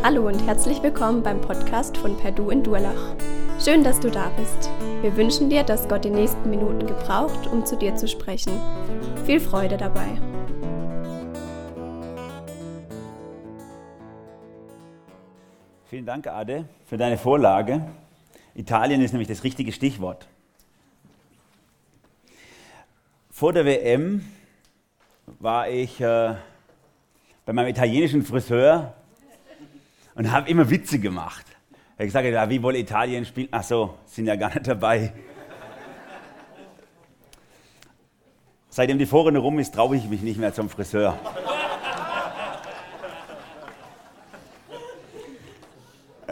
Hallo und herzlich willkommen beim Podcast von Perdu in Durlach. Schön, dass du da bist. Wir wünschen dir, dass Gott die nächsten Minuten gebraucht, um zu dir zu sprechen. Viel Freude dabei. Vielen Dank, Ade, für deine Vorlage. Italien ist nämlich das richtige Stichwort. Vor der WM war ich äh, bei meinem italienischen Friseur und habe immer Witze gemacht. Ich habe gesagt, ja, wie wohl Italien spielt. Ach so, sind ja gar nicht dabei. Seitdem die Vorrunde rum ist, traue ich mich nicht mehr zum Friseur.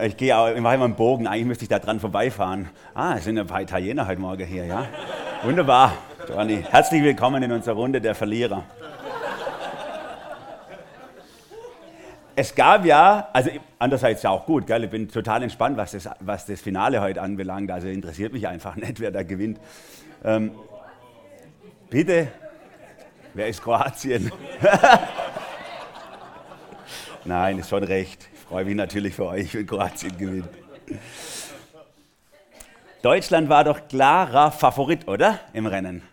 Ich gehe auch, immer einen Bogen, eigentlich müsste ich da dran vorbeifahren. Ah, es sind ein paar Italiener heute Morgen hier, ja? Wunderbar. Johnny. Herzlich willkommen in unserer Runde der Verlierer. Es gab ja, also andererseits ja auch gut, gell? ich bin total entspannt, was das, was das Finale heute anbelangt. Also interessiert mich einfach nicht, wer da gewinnt. Ähm, bitte, wer ist Kroatien? Nein, ist schon recht. Ich freue mich natürlich für euch, wenn Kroatien gewinnt. Deutschland war doch klarer Favorit, oder? Im Rennen.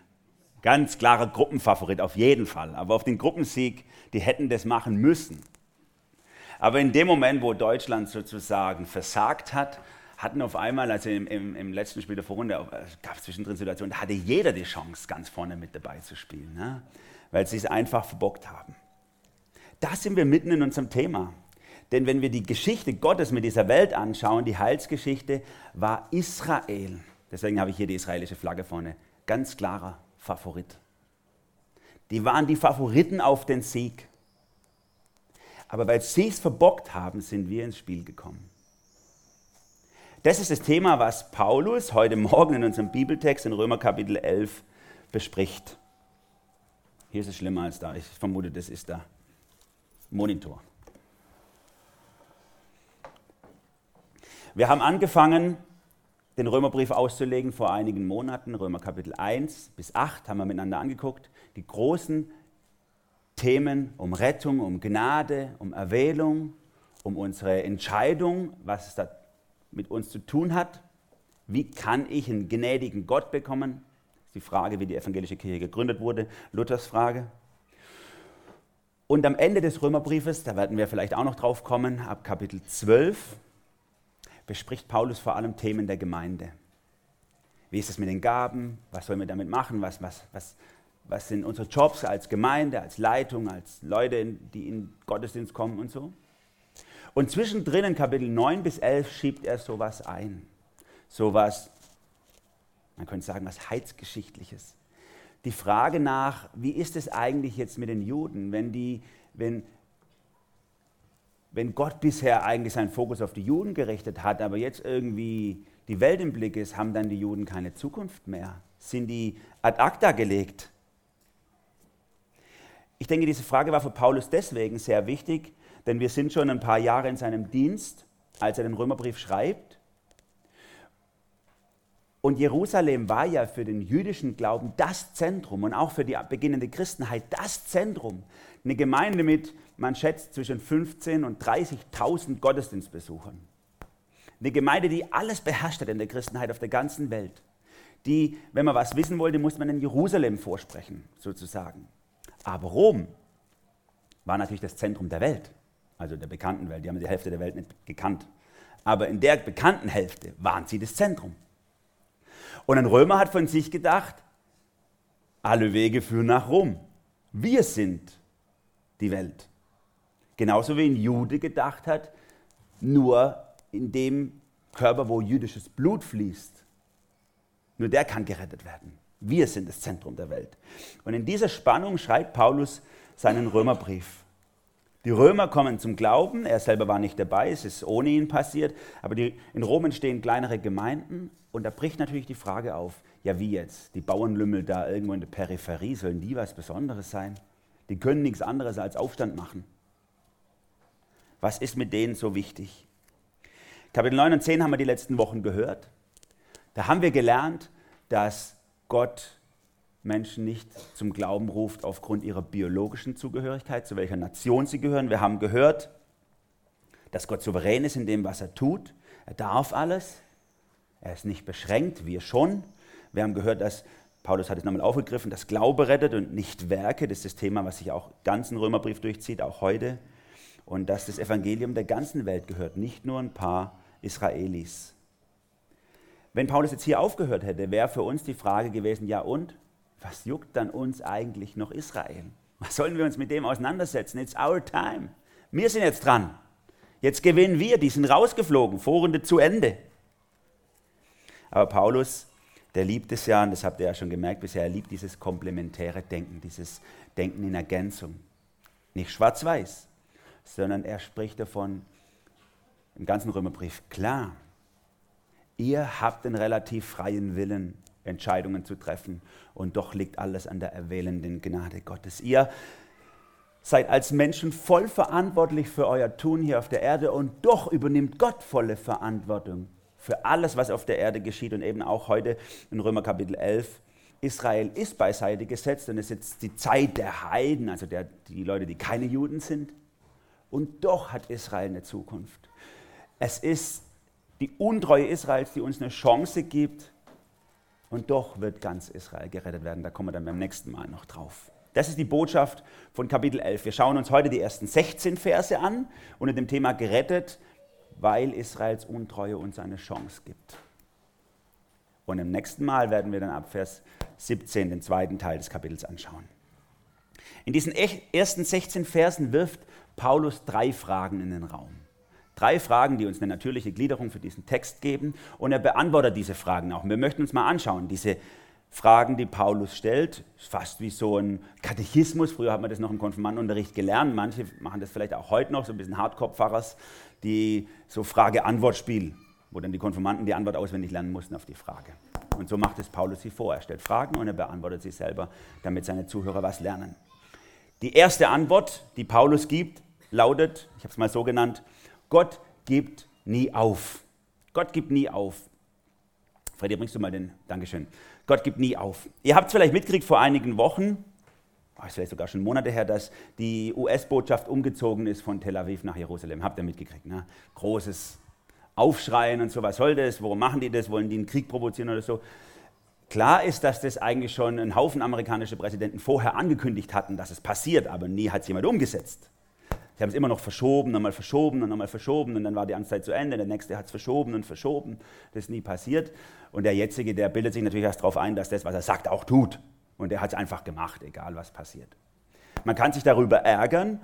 Ganz klarer Gruppenfavorit, auf jeden Fall. Aber auf den Gruppensieg, die hätten das machen müssen. Aber in dem Moment, wo Deutschland sozusagen versagt hat, hatten auf einmal, also im, im, im letzten Spiel der Vorrunde, äh, gab es zwischendrin Situationen, da hatte jeder die Chance, ganz vorne mit dabei zu spielen, ne? weil sie es einfach verbockt haben. Da sind wir mitten in unserem Thema. Denn wenn wir die Geschichte Gottes mit dieser Welt anschauen, die Heilsgeschichte, war Israel, deswegen habe ich hier die israelische Flagge vorne, ganz klarer Favorit. Die waren die Favoriten auf den Sieg. Aber weil sie es verbockt haben, sind wir ins Spiel gekommen. Das ist das Thema, was Paulus heute Morgen in unserem Bibeltext in Römer Kapitel 11 bespricht. Hier ist es schlimmer als da. Ich vermute, das ist der Monitor. Wir haben angefangen, den Römerbrief auszulegen vor einigen Monaten, Römer Kapitel 1 bis 8 haben wir miteinander angeguckt, die großen Themen um Rettung, um Gnade, um Erwählung, um unsere Entscheidung, was es da mit uns zu tun hat. Wie kann ich einen gnädigen Gott bekommen? Das ist die Frage, wie die evangelische Kirche gegründet wurde, Luthers Frage. Und am Ende des Römerbriefes, da werden wir vielleicht auch noch drauf kommen, ab Kapitel 12, bespricht Paulus vor allem Themen der Gemeinde. Wie ist es mit den Gaben? Was sollen wir damit machen? Was, was, was, was sind unsere Jobs als Gemeinde, als Leitung, als Leute, die in Gottesdienst kommen und so? Und zwischendrin in Kapitel 9 bis 11 schiebt er sowas ein. Sowas, man könnte sagen, was Heilsgeschichtliches. Die Frage nach, wie ist es eigentlich jetzt mit den Juden, wenn, die, wenn, wenn Gott bisher eigentlich seinen Fokus auf die Juden gerichtet hat, aber jetzt irgendwie die Welt im Blick ist, haben dann die Juden keine Zukunft mehr? Sind die ad acta gelegt? Ich denke, diese Frage war für Paulus deswegen sehr wichtig, denn wir sind schon ein paar Jahre in seinem Dienst, als er den Römerbrief schreibt. Und Jerusalem war ja für den jüdischen Glauben das Zentrum und auch für die beginnende Christenheit das Zentrum. Eine Gemeinde mit man schätzt zwischen 15 und 30.000 Gottesdienstbesuchern. Eine Gemeinde, die alles beherrscht hat in der Christenheit auf der ganzen Welt. Die, wenn man was wissen wollte, musste man in Jerusalem vorsprechen, sozusagen. Aber Rom war natürlich das Zentrum der Welt, also der bekannten Welt. Die haben die Hälfte der Welt nicht gekannt. Aber in der bekannten Hälfte waren sie das Zentrum. Und ein Römer hat von sich gedacht, alle Wege führen nach Rom. Wir sind die Welt. Genauso wie ein Jude gedacht hat, nur in dem Körper, wo jüdisches Blut fließt, nur der kann gerettet werden. Wir sind das Zentrum der Welt. Und in dieser Spannung schreibt Paulus seinen Römerbrief. Die Römer kommen zum Glauben, er selber war nicht dabei, es ist ohne ihn passiert, aber die, in Rom entstehen kleinere Gemeinden und da bricht natürlich die Frage auf, ja wie jetzt, die Bauernlümmel da irgendwo in der Peripherie, sollen die was Besonderes sein? Die können nichts anderes als Aufstand machen. Was ist mit denen so wichtig? Kapitel 9 und 10 haben wir die letzten Wochen gehört. Da haben wir gelernt, dass Gott Menschen nicht zum Glauben ruft aufgrund ihrer biologischen Zugehörigkeit, zu welcher Nation sie gehören. Wir haben gehört, dass Gott souverän ist in dem, was er tut. Er darf alles. Er ist nicht beschränkt, wir schon. Wir haben gehört, dass Paulus hat es nochmal aufgegriffen, dass Glaube rettet und nicht Werke. Das ist das Thema, was sich auch ganzen Römerbrief durchzieht, auch heute. Und dass das Evangelium der ganzen Welt gehört, nicht nur ein paar Israelis. Wenn Paulus jetzt hier aufgehört hätte, wäre für uns die Frage gewesen, ja und? Was juckt dann uns eigentlich noch Israel? Was sollen wir uns mit dem auseinandersetzen? It's our time. Wir sind jetzt dran. Jetzt gewinnen wir, die sind rausgeflogen, Vorrunde zu Ende. Aber Paulus, der liebt es ja, und das habt ihr ja schon gemerkt bisher, er liebt dieses komplementäre Denken, dieses Denken in Ergänzung. Nicht schwarz-weiß, sondern er spricht davon im ganzen Römerbrief, klar, ihr habt einen relativ freien Willen, Entscheidungen zu treffen und doch liegt alles an der erwählenden Gnade Gottes. Ihr seid als Menschen voll verantwortlich für euer Tun hier auf der Erde und doch übernimmt Gott volle Verantwortung für alles, was auf der Erde geschieht und eben auch heute in Römer Kapitel 11. Israel ist beiseite gesetzt und es ist jetzt die Zeit der Heiden, also der, die Leute, die keine Juden sind. Und doch hat Israel eine Zukunft. Es ist die Untreue Israels, die uns eine Chance gibt. Und doch wird ganz Israel gerettet werden. Da kommen wir dann beim nächsten Mal noch drauf. Das ist die Botschaft von Kapitel 11. Wir schauen uns heute die ersten 16 Verse an unter dem Thema gerettet, weil Israels Untreue uns eine Chance gibt. Und im nächsten Mal werden wir dann ab Vers 17 den zweiten Teil des Kapitels anschauen. In diesen ersten 16 Versen wirft Paulus drei Fragen in den Raum. Drei Fragen, die uns eine natürliche Gliederung für diesen Text geben. Und er beantwortet diese Fragen auch. Wir möchten uns mal anschauen, diese Fragen, die Paulus stellt, fast wie so ein Katechismus. Früher hat man das noch im Konfirmandenunterricht gelernt. Manche machen das vielleicht auch heute noch, so ein bisschen Hardcore-Pfarrers, die so Frage-Antwort-Spiel, wo dann die Konfirmanden die Antwort auswendig lernen mussten auf die Frage. Und so macht es Paulus sie vor. Er stellt Fragen und er beantwortet sie selber, damit seine Zuhörer was lernen. Die erste Antwort, die Paulus gibt, lautet, ich habe es mal so genannt, Gott gibt nie auf. Gott gibt nie auf. Freddy, bringst du mal den, Dankeschön. Gott gibt nie auf. Ihr habt es vielleicht mitgekriegt vor einigen Wochen, oh, ist vielleicht sogar schon Monate her, dass die US-Botschaft umgezogen ist von Tel Aviv nach Jerusalem. Habt ihr mitgekriegt? Ne? Großes Aufschreien und so, was soll das? Warum machen die das? Wollen die einen Krieg provozieren oder so? Klar ist, dass das eigentlich schon ein Haufen amerikanische Präsidenten vorher angekündigt hatten, dass es passiert, aber nie hat es jemand umgesetzt. Sie haben es immer noch verschoben, nochmal verschoben und nochmal verschoben und dann war die Amtszeit zu Ende, der nächste hat es verschoben und verschoben. Das ist nie passiert. Und der jetzige, der bildet sich natürlich erst darauf ein, dass das, was er sagt, auch tut. Und er hat es einfach gemacht, egal was passiert. Man kann sich darüber ärgern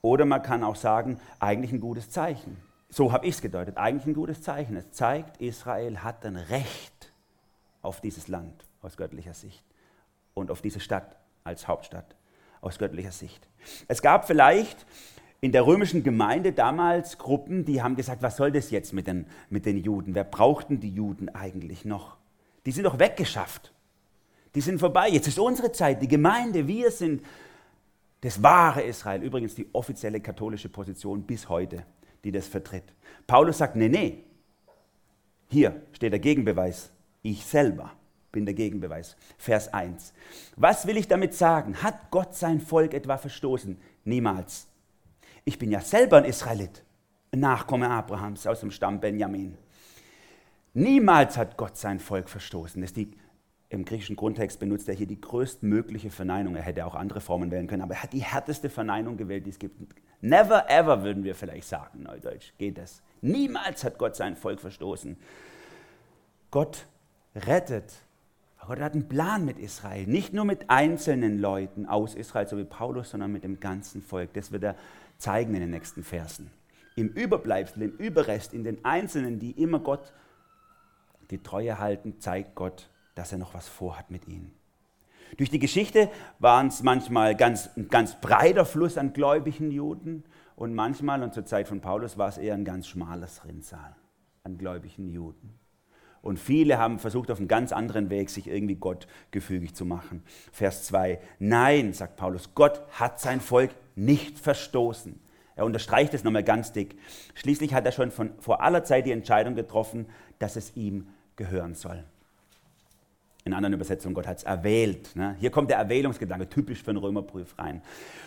oder man kann auch sagen, eigentlich ein gutes Zeichen. So habe ich es gedeutet, eigentlich ein gutes Zeichen. Es zeigt, Israel hat ein Recht auf dieses Land aus göttlicher Sicht und auf diese Stadt als Hauptstadt aus göttlicher Sicht. Es gab vielleicht in der römischen Gemeinde damals Gruppen, die haben gesagt, was soll das jetzt mit den, mit den Juden? Wer braucht denn die Juden eigentlich noch? Die sind doch weggeschafft. Die sind vorbei. Jetzt ist unsere Zeit, die Gemeinde, wir sind das wahre Israel. Übrigens die offizielle katholische Position bis heute, die das vertritt. Paulus sagt, nee, nee. Hier steht der Gegenbeweis. Ich selber bin der Gegenbeweis. Vers 1. Was will ich damit sagen? Hat Gott sein Volk etwa verstoßen? Niemals. Ich bin ja selber ein Israelit, ein Nachkomme Abrahams aus dem Stamm Benjamin. Niemals hat Gott sein Volk verstoßen. Das die, Im griechischen Grundtext benutzt er hier die größtmögliche Verneinung. Er hätte auch andere Formen wählen können, aber er hat die härteste Verneinung gewählt, die es gibt. Never ever würden wir vielleicht sagen, Neudeutsch, geht das. Niemals hat Gott sein Volk verstoßen. Gott rettet. Gott hat einen Plan mit Israel. Nicht nur mit einzelnen Leuten aus Israel, so wie Paulus, sondern mit dem ganzen Volk. Das wird er zeigen in den nächsten Versen. Im Überbleibsel, im Überrest, in den Einzelnen, die immer Gott die Treue halten, zeigt Gott, dass er noch was vorhat mit ihnen. Durch die Geschichte waren es manchmal ganz, ein ganz breiter Fluss an gläubigen Juden und manchmal, und zur Zeit von Paulus, war es eher ein ganz schmales Rinnsal an gläubigen Juden. Und viele haben versucht, auf einem ganz anderen Weg sich irgendwie Gott gefügig zu machen. Vers 2. Nein, sagt Paulus, Gott hat sein Volk nicht verstoßen. Er unterstreicht es nochmal ganz dick. Schließlich hat er schon von, vor aller Zeit die Entscheidung getroffen, dass es ihm gehören soll. In anderen Übersetzungen, Gott hat es erwählt. Ne? Hier kommt der Erwählungsgedanke, typisch für einen Römerbrief rein.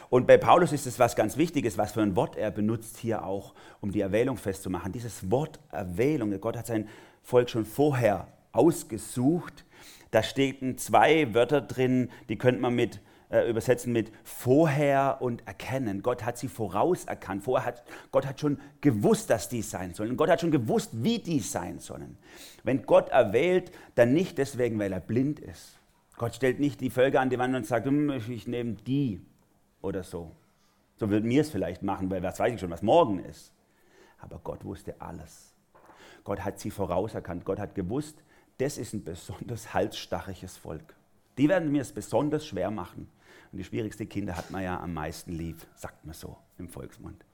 Und bei Paulus ist es was ganz Wichtiges, was für ein Wort er benutzt hier auch, um die Erwählung festzumachen. Dieses Wort Erwählung, Gott hat sein Volk schon vorher ausgesucht. Da stehen zwei Wörter drin, die könnte man mit äh, übersetzen mit vorher und erkennen. Gott hat sie vorauserkannt. Vorher hat, Gott hat schon gewusst, dass die sein sollen. Gott hat schon gewusst, wie die sein sollen. Wenn Gott erwählt, dann nicht deswegen, weil er blind ist. Gott stellt nicht die Völker an die Wand und sagt, hm, ich nehme die oder so. So würden wir es vielleicht machen, weil was weiß ich schon, was morgen ist. Aber Gott wusste alles. Gott hat sie vorauserkannt. Gott hat gewusst, das ist ein besonders halsstarriges Volk. Die werden mir es besonders schwer machen. Und die schwierigsten Kinder hat man ja am meisten lieb, sagt man so im Volksmund.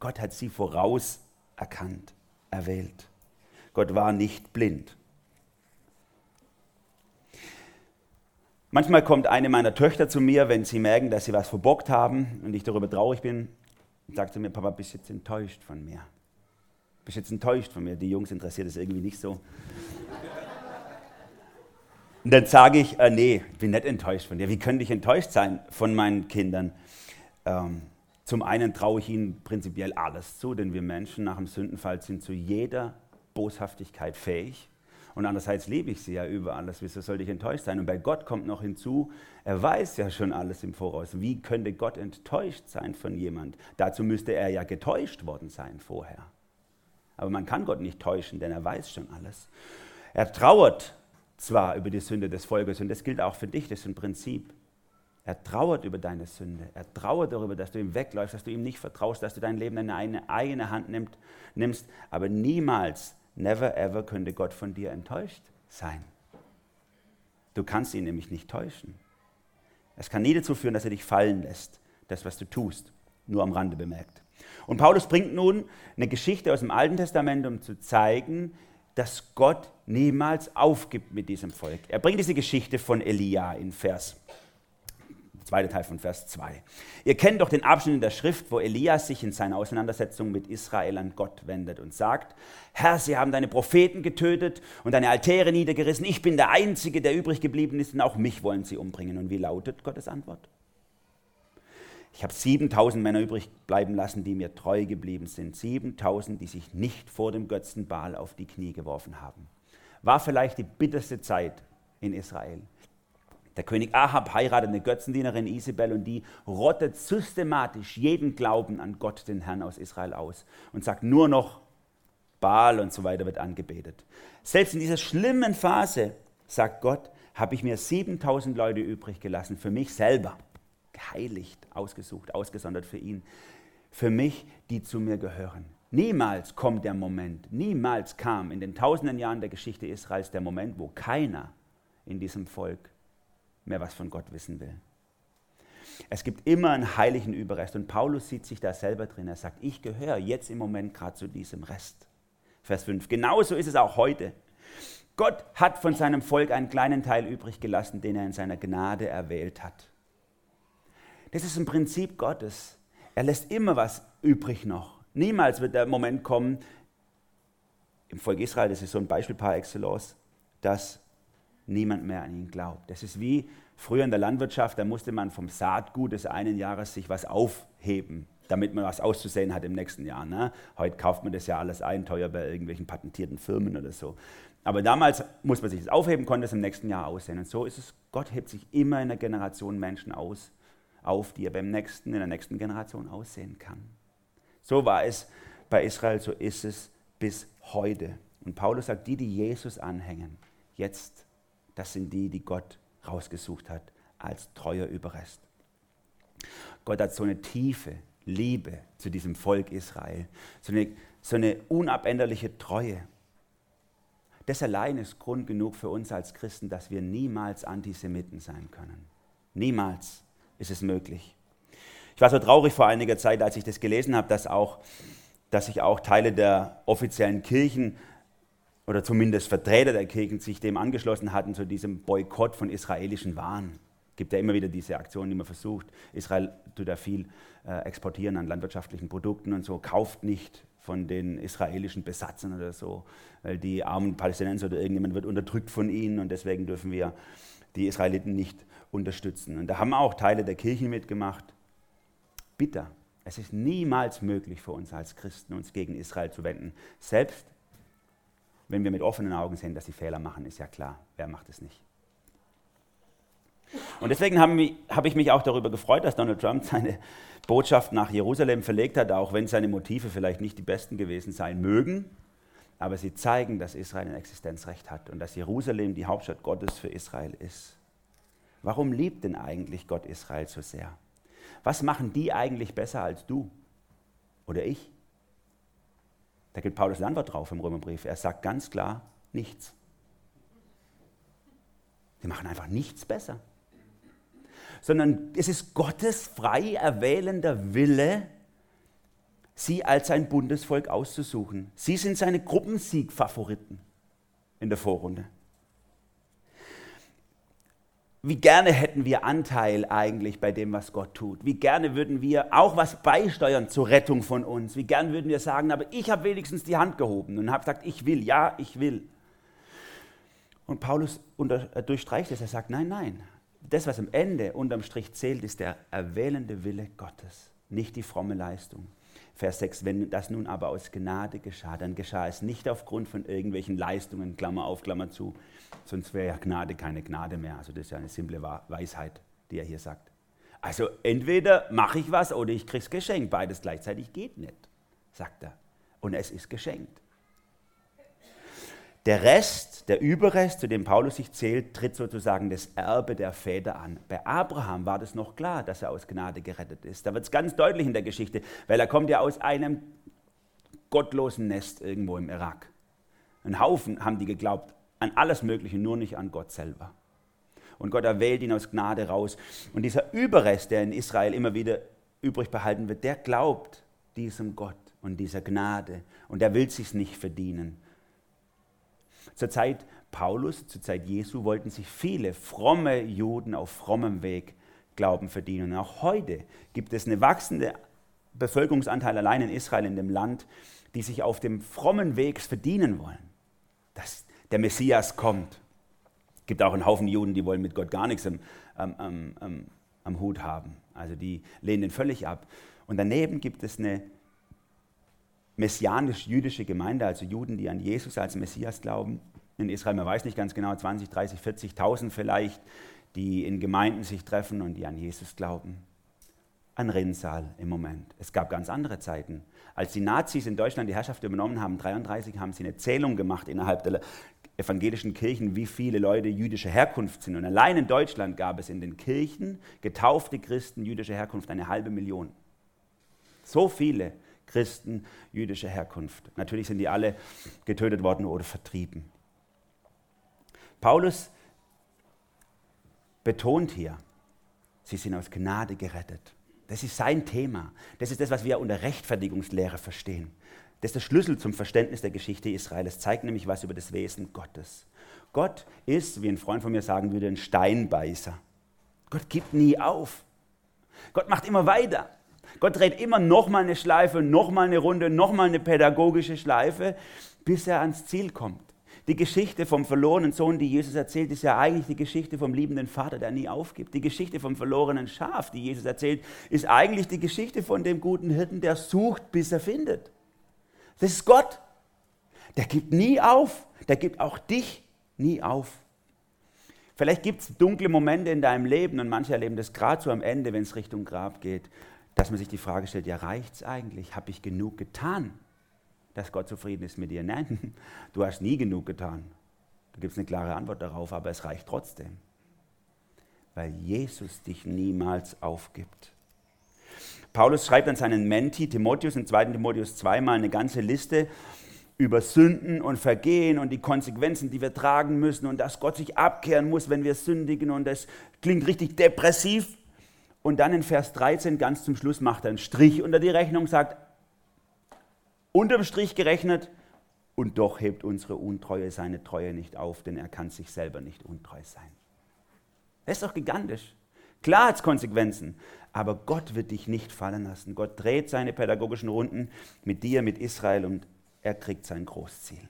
Gott hat sie voraus erkannt, erwählt. Gott war nicht blind. Manchmal kommt eine meiner Töchter zu mir, wenn sie merken, dass sie was verbockt haben und ich darüber traurig bin, und sagt zu mir, Papa, bist jetzt enttäuscht von mir? Bist jetzt enttäuscht von mir? Die Jungs interessiert es irgendwie nicht so. Und dann sage ich, äh, nee, ich bin nicht enttäuscht von dir. Wie könnte ich enttäuscht sein von meinen Kindern? Ähm, zum einen traue ich ihnen prinzipiell alles zu, denn wir Menschen nach dem Sündenfall sind zu jeder Boshaftigkeit fähig. Und andererseits liebe ich sie ja über alles. Wieso sollte ich enttäuscht sein? Und bei Gott kommt noch hinzu, er weiß ja schon alles im Voraus. Wie könnte Gott enttäuscht sein von jemand? Dazu müsste er ja getäuscht worden sein vorher. Aber man kann Gott nicht täuschen, denn er weiß schon alles. Er trauert zwar über die Sünde des Volkes, und das gilt auch für dich, das ist ein Prinzip. Er trauert über deine Sünde. Er trauert darüber, dass du ihm wegläufst, dass du ihm nicht vertraust, dass du dein Leben in eine eigene Hand nimmst. Aber niemals, never ever könnte Gott von dir enttäuscht sein. Du kannst ihn nämlich nicht täuschen. Es kann nie dazu führen, dass er dich fallen lässt, das, was du tust. Nur am Rande bemerkt. Und Paulus bringt nun eine Geschichte aus dem Alten Testament, um zu zeigen, dass Gott niemals aufgibt mit diesem Volk. Er bringt diese Geschichte von Elia in Vers, zweiter Teil von Vers 2. Ihr kennt doch den Abschnitt in der Schrift, wo Elias sich in seiner Auseinandersetzung mit Israel an Gott wendet und sagt, Herr, sie haben deine Propheten getötet und deine Altäre niedergerissen. Ich bin der Einzige, der übrig geblieben ist und auch mich wollen sie umbringen. Und wie lautet Gottes Antwort? Ich habe 7000 Männer übrig bleiben lassen, die mir treu geblieben sind. 7000, die sich nicht vor dem Götzen Baal auf die Knie geworfen haben. War vielleicht die bitterste Zeit in Israel. Der König Ahab heiratet eine Götzendienerin Isabel und die rottet systematisch jeden Glauben an Gott, den Herrn aus Israel aus und sagt nur noch Baal und so weiter wird angebetet. Selbst in dieser schlimmen Phase, sagt Gott, habe ich mir 7000 Leute übrig gelassen für mich selber geheiligt, ausgesucht, ausgesondert für ihn, für mich, die zu mir gehören. Niemals kommt der Moment, niemals kam in den tausenden Jahren der Geschichte Israels der Moment, wo keiner in diesem Volk mehr was von Gott wissen will. Es gibt immer einen heiligen Überrest und Paulus sieht sich da selber drin. Er sagt, ich gehöre jetzt im Moment gerade zu diesem Rest. Vers 5. Genauso ist es auch heute. Gott hat von seinem Volk einen kleinen Teil übrig gelassen, den er in seiner Gnade erwählt hat. Das ist ein Prinzip Gottes. Er lässt immer was übrig noch. Niemals wird der Moment kommen, im Volk Israel, das ist so ein Beispiel par excellence, dass niemand mehr an ihn glaubt. Das ist wie früher in der Landwirtschaft, da musste man vom Saatgut des einen Jahres sich was aufheben, damit man was auszusehen hat im nächsten Jahr. Ne? Heute kauft man das ja alles ein, teuer bei irgendwelchen patentierten Firmen oder so. Aber damals muss man sich das aufheben, konnte es im nächsten Jahr aussehen. Und so ist es, Gott hebt sich immer in einer Generation Menschen aus, auf, die er beim nächsten, in der nächsten Generation aussehen kann. So war es bei Israel, so ist es bis heute. Und Paulus sagt, die, die Jesus anhängen, jetzt, das sind die, die Gott rausgesucht hat als treuer Überrest. Gott hat so eine tiefe Liebe zu diesem Volk Israel, so eine, so eine unabänderliche Treue. Das allein ist Grund genug für uns als Christen, dass wir niemals Antisemiten sein können. Niemals ist es möglich. Ich war so traurig vor einiger Zeit, als ich das gelesen habe, dass, auch, dass sich auch Teile der offiziellen Kirchen oder zumindest Vertreter der Kirchen sich dem angeschlossen hatten, zu diesem Boykott von israelischen Waren. Es gibt ja immer wieder diese Aktionen, die man versucht. Israel tut ja viel äh, exportieren an landwirtschaftlichen Produkten und so, kauft nicht von den israelischen Besatzern oder so, weil die armen Palästinenser oder irgendjemand wird unterdrückt von ihnen und deswegen dürfen wir die Israeliten nicht unterstützen. Und da haben auch Teile der Kirchen mitgemacht. Bitter. Es ist niemals möglich für uns als Christen, uns gegen Israel zu wenden. Selbst wenn wir mit offenen Augen sehen, dass sie Fehler machen, ist ja klar, wer macht es nicht. Und deswegen habe hab ich mich auch darüber gefreut, dass Donald Trump seine Botschaft nach Jerusalem verlegt hat, auch wenn seine Motive vielleicht nicht die besten gewesen sein mögen. Aber sie zeigen, dass Israel ein Existenzrecht hat und dass Jerusalem die Hauptstadt Gottes für Israel ist. Warum liebt denn eigentlich Gott Israel so sehr? Was machen die eigentlich besser als du oder ich? Da gibt Paulus eine Antwort drauf im Römerbrief. Er sagt ganz klar, nichts. Die machen einfach nichts besser. Sondern es ist Gottes frei erwählender Wille, sie als sein Bundesvolk auszusuchen. Sie sind seine Gruppensiegfavoriten in der Vorrunde wie gerne hätten wir Anteil eigentlich bei dem, was Gott tut. Wie gerne würden wir auch was beisteuern zur Rettung von uns. Wie gerne würden wir sagen, aber ich habe wenigstens die Hand gehoben und habe gesagt, ich will, ja, ich will. Und Paulus äh, durchstreicht es, er sagt, nein, nein. Das, was am Ende unterm Strich zählt, ist der erwählende Wille Gottes, nicht die fromme Leistung. Vers 6, wenn das nun aber aus Gnade geschah, dann geschah es nicht aufgrund von irgendwelchen Leistungen, Klammer auf, Klammer zu, sonst wäre ja Gnade keine Gnade mehr. Also das ist ja eine simple Weisheit, die er hier sagt. Also entweder mache ich was oder ich kriege es geschenkt. Beides gleichzeitig geht nicht, sagt er. Und es ist geschenkt. Der Rest, der Überrest, zu dem Paulus sich zählt, tritt sozusagen das Erbe der Väter an. Bei Abraham war das noch klar, dass er aus Gnade gerettet ist. Da wird es ganz deutlich in der Geschichte, weil er kommt ja aus einem gottlosen Nest irgendwo im Irak. Ein Haufen haben die geglaubt, an alles Mögliche, nur nicht an Gott selber. Und Gott erwählt ihn aus Gnade raus. Und dieser Überrest, der in Israel immer wieder übrig behalten wird, der glaubt diesem Gott und dieser Gnade. Und der will sich nicht verdienen. Zur Zeit Paulus, zur Zeit Jesu, wollten sich viele fromme Juden auf frommem Weg Glauben verdienen. Und auch heute gibt es eine wachsende Bevölkerungsanteil allein in Israel, in dem Land, die sich auf dem frommen Weg verdienen wollen. Das, der Messias kommt. Es gibt auch einen Haufen Juden, die wollen mit Gott gar nichts am, am, am, am Hut haben. Also die lehnen ihn völlig ab. Und daneben gibt es eine messianisch-jüdische Gemeinde, also Juden, die an Jesus als Messias glauben. In Israel, man weiß nicht ganz genau, 20, 30, 40.000 vielleicht, die in Gemeinden sich treffen und die an Jesus glauben. Ein Rinnsal im Moment. Es gab ganz andere Zeiten. Als die Nazis in Deutschland die Herrschaft übernommen haben, 1933, haben sie eine Zählung gemacht innerhalb der evangelischen Kirchen, wie viele Leute jüdischer Herkunft sind. Und allein in Deutschland gab es in den Kirchen getaufte Christen jüdischer Herkunft eine halbe Million. So viele Christen jüdischer Herkunft. Natürlich sind die alle getötet worden oder vertrieben. Paulus betont hier, sie sind aus Gnade gerettet. Das ist sein Thema. Das ist das, was wir unter Rechtfertigungslehre verstehen. Das ist der Schlüssel zum Verständnis der Geschichte Israels. Es zeigt nämlich was über das Wesen Gottes. Gott ist, wie ein Freund von mir sagen würde, ein Steinbeißer. Gott gibt nie auf. Gott macht immer weiter. Gott dreht immer nochmal eine Schleife, nochmal eine Runde, nochmal eine pädagogische Schleife, bis er ans Ziel kommt. Die Geschichte vom verlorenen Sohn, die Jesus erzählt, ist ja eigentlich die Geschichte vom liebenden Vater, der nie aufgibt. Die Geschichte vom verlorenen Schaf, die Jesus erzählt, ist eigentlich die Geschichte von dem guten Hirten, der sucht, bis er findet. Das ist Gott. Der gibt nie auf. Der gibt auch dich nie auf. Vielleicht gibt es dunkle Momente in deinem Leben und manche erleben das gerade so am Ende, wenn es Richtung Grab geht, dass man sich die Frage stellt, ja reicht es eigentlich? Habe ich genug getan, dass Gott zufrieden ist mit dir? Nein, du hast nie genug getan. Da gibt es eine klare Antwort darauf, aber es reicht trotzdem, weil Jesus dich niemals aufgibt. Paulus schreibt an seinen Menti Timotheus in 2. Timotheus 2 mal eine ganze Liste über Sünden und Vergehen und die Konsequenzen, die wir tragen müssen und dass Gott sich abkehren muss, wenn wir sündigen und das klingt richtig depressiv. Und dann in Vers 13 ganz zum Schluss macht er einen Strich unter die Rechnung, sagt, unterm Strich gerechnet, und doch hebt unsere Untreue seine Treue nicht auf, denn er kann sich selber nicht untreu sein. Das ist doch gigantisch. Klar hat es Konsequenzen, aber Gott wird dich nicht fallen lassen. Gott dreht seine pädagogischen Runden mit dir, mit Israel und er kriegt sein Großziel.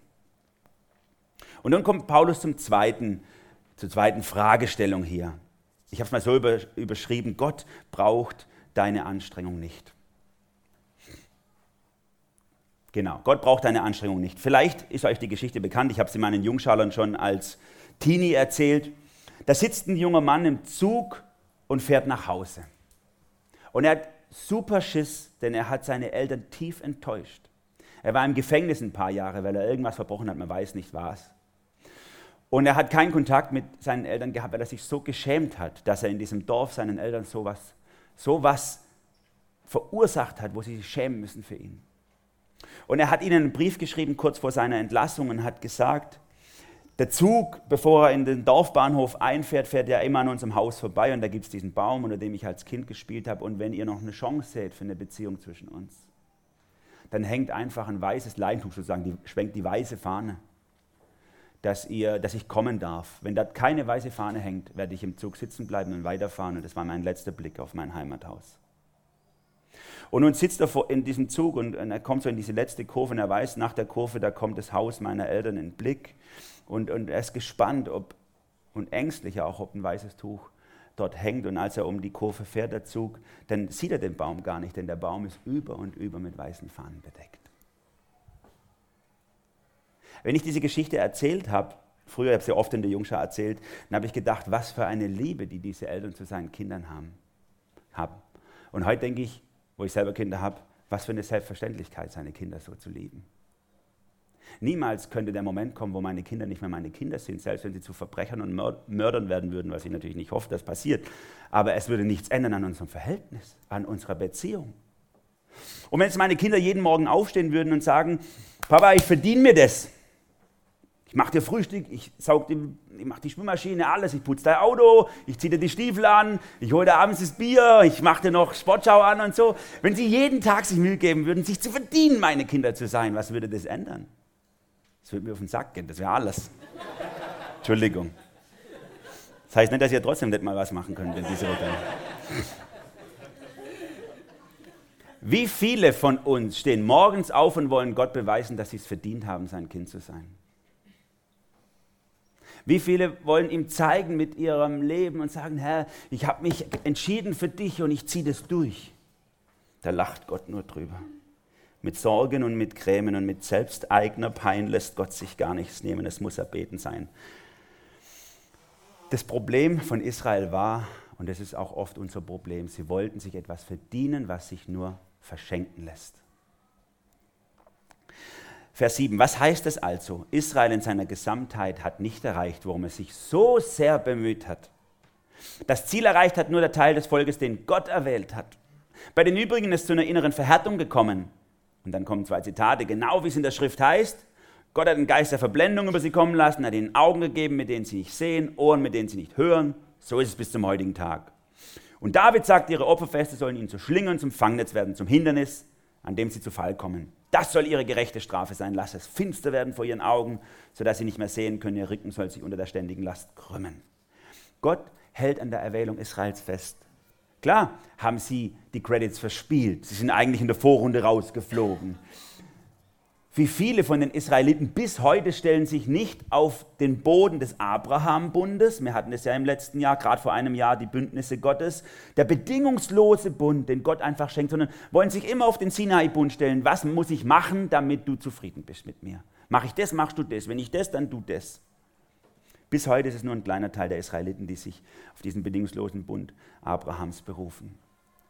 Und dann kommt Paulus zum zweiten, zur zweiten Fragestellung hier. Ich habe es mal so über, überschrieben, Gott braucht deine Anstrengung nicht. Genau, Gott braucht deine Anstrengung nicht. Vielleicht ist euch die Geschichte bekannt, ich habe sie meinen Jungschalern schon als Teenie erzählt. Da sitzt ein junger Mann im Zug und fährt nach Hause. Und er hat super Schiss, denn er hat seine Eltern tief enttäuscht. Er war im Gefängnis ein paar Jahre, weil er irgendwas verbrochen hat, man weiß nicht was. Und er hat keinen Kontakt mit seinen Eltern gehabt, weil er sich so geschämt hat, dass er in diesem Dorf seinen Eltern sowas, sowas verursacht hat, wo sie sich schämen müssen für ihn. Und er hat ihnen einen Brief geschrieben kurz vor seiner Entlassung und hat gesagt, der Zug, bevor er in den Dorfbahnhof einfährt, fährt ja immer an unserem Haus vorbei und da gibt es diesen Baum, unter dem ich als Kind gespielt habe. Und wenn ihr noch eine Chance seht für eine Beziehung zwischen uns, dann hängt einfach ein weißes Leintuch sozusagen, die, schwenkt die weiße Fahne, dass, ihr, dass ich kommen darf. Wenn da keine weiße Fahne hängt, werde ich im Zug sitzen bleiben und weiterfahren. Und das war mein letzter Blick auf mein Heimathaus. Und nun sitzt er in diesem Zug und er kommt so in diese letzte Kurve und er weiß, nach der Kurve, da kommt das Haus meiner Eltern in den Blick. Und, und er ist gespannt ob, und ängstlich auch, ob ein weißes Tuch dort hängt. Und als er um die Kurve fährt, der Zug, dann sieht er den Baum gar nicht, denn der Baum ist über und über mit weißen Fahnen bedeckt. Wenn ich diese Geschichte erzählt habe, früher habe ich sie oft in der Jungschau erzählt, dann habe ich gedacht, was für eine Liebe, die diese Eltern zu seinen Kindern haben. haben. Und heute denke ich, wo ich selber Kinder habe, was für eine Selbstverständlichkeit, seine Kinder so zu lieben. Niemals könnte der Moment kommen, wo meine Kinder nicht mehr meine Kinder sind, selbst wenn sie zu Verbrechern und Mördern werden würden, was ich natürlich nicht hoffe, dass passiert. Aber es würde nichts ändern an unserem Verhältnis, an unserer Beziehung. Und wenn jetzt meine Kinder jeden Morgen aufstehen würden und sagen, Papa, ich verdiene mir das. Ich mache dir Frühstück, ich saug die, ich mache die Spülmaschine, alles, ich putze dein Auto, ich ziehe dir die Stiefel an, ich hole dir abends das Bier, ich mache dir noch Sportschau an und so. Wenn sie jeden Tag sich Mühe geben würden, sich zu verdienen, meine Kinder zu sein, was würde das ändern? Das würde mir auf den Sack gehen, das wäre alles. Entschuldigung. Das heißt nicht, dass ihr trotzdem nicht mal was machen könnt in diese Richtung. Wie viele von uns stehen morgens auf und wollen Gott beweisen, dass sie es verdient haben, sein Kind zu sein? Wie viele wollen ihm zeigen mit ihrem Leben und sagen, Herr, ich habe mich entschieden für dich und ich ziehe das durch. Da lacht Gott nur drüber. Mit Sorgen und mit Grämen und mit selbsteigener Pein lässt Gott sich gar nichts nehmen. Es muss erbeten sein. Das Problem von Israel war, und das ist auch oft unser Problem, sie wollten sich etwas verdienen, was sich nur verschenken lässt. Vers 7. Was heißt es also? Israel in seiner Gesamtheit hat nicht erreicht, worum es sich so sehr bemüht hat. Das Ziel erreicht hat nur der Teil des Volkes, den Gott erwählt hat. Bei den übrigen ist zu einer inneren Verhärtung gekommen. Und dann kommen zwei Zitate, genau wie es in der Schrift heißt. Gott hat einen Geist der Verblendung über sie kommen lassen, hat ihnen Augen gegeben, mit denen sie nicht sehen, Ohren, mit denen sie nicht hören. So ist es bis zum heutigen Tag. Und David sagt, ihre Opferfeste sollen ihnen zu Schlingern, zum Fangnetz werden, zum Hindernis, an dem sie zu Fall kommen. Das soll ihre gerechte Strafe sein. Lass es finster werden vor ihren Augen, sodass sie nicht mehr sehen können. Ihr Rücken soll sich unter der ständigen Last krümmen. Gott hält an der Erwählung Israels fest. Klar haben sie die Credits verspielt. Sie sind eigentlich in der Vorrunde rausgeflogen wie viele von den Israeliten bis heute stellen sich nicht auf den Boden des Abraham-Bundes. Wir hatten es ja im letzten Jahr, gerade vor einem Jahr, die Bündnisse Gottes. Der bedingungslose Bund, den Gott einfach schenkt, sondern wollen sich immer auf den Sinai-Bund stellen. Was muss ich machen, damit du zufrieden bist mit mir? Mache ich das, machst du das. Wenn ich das, dann du das. Bis heute ist es nur ein kleiner Teil der Israeliten, die sich auf diesen bedingungslosen Bund Abrahams berufen.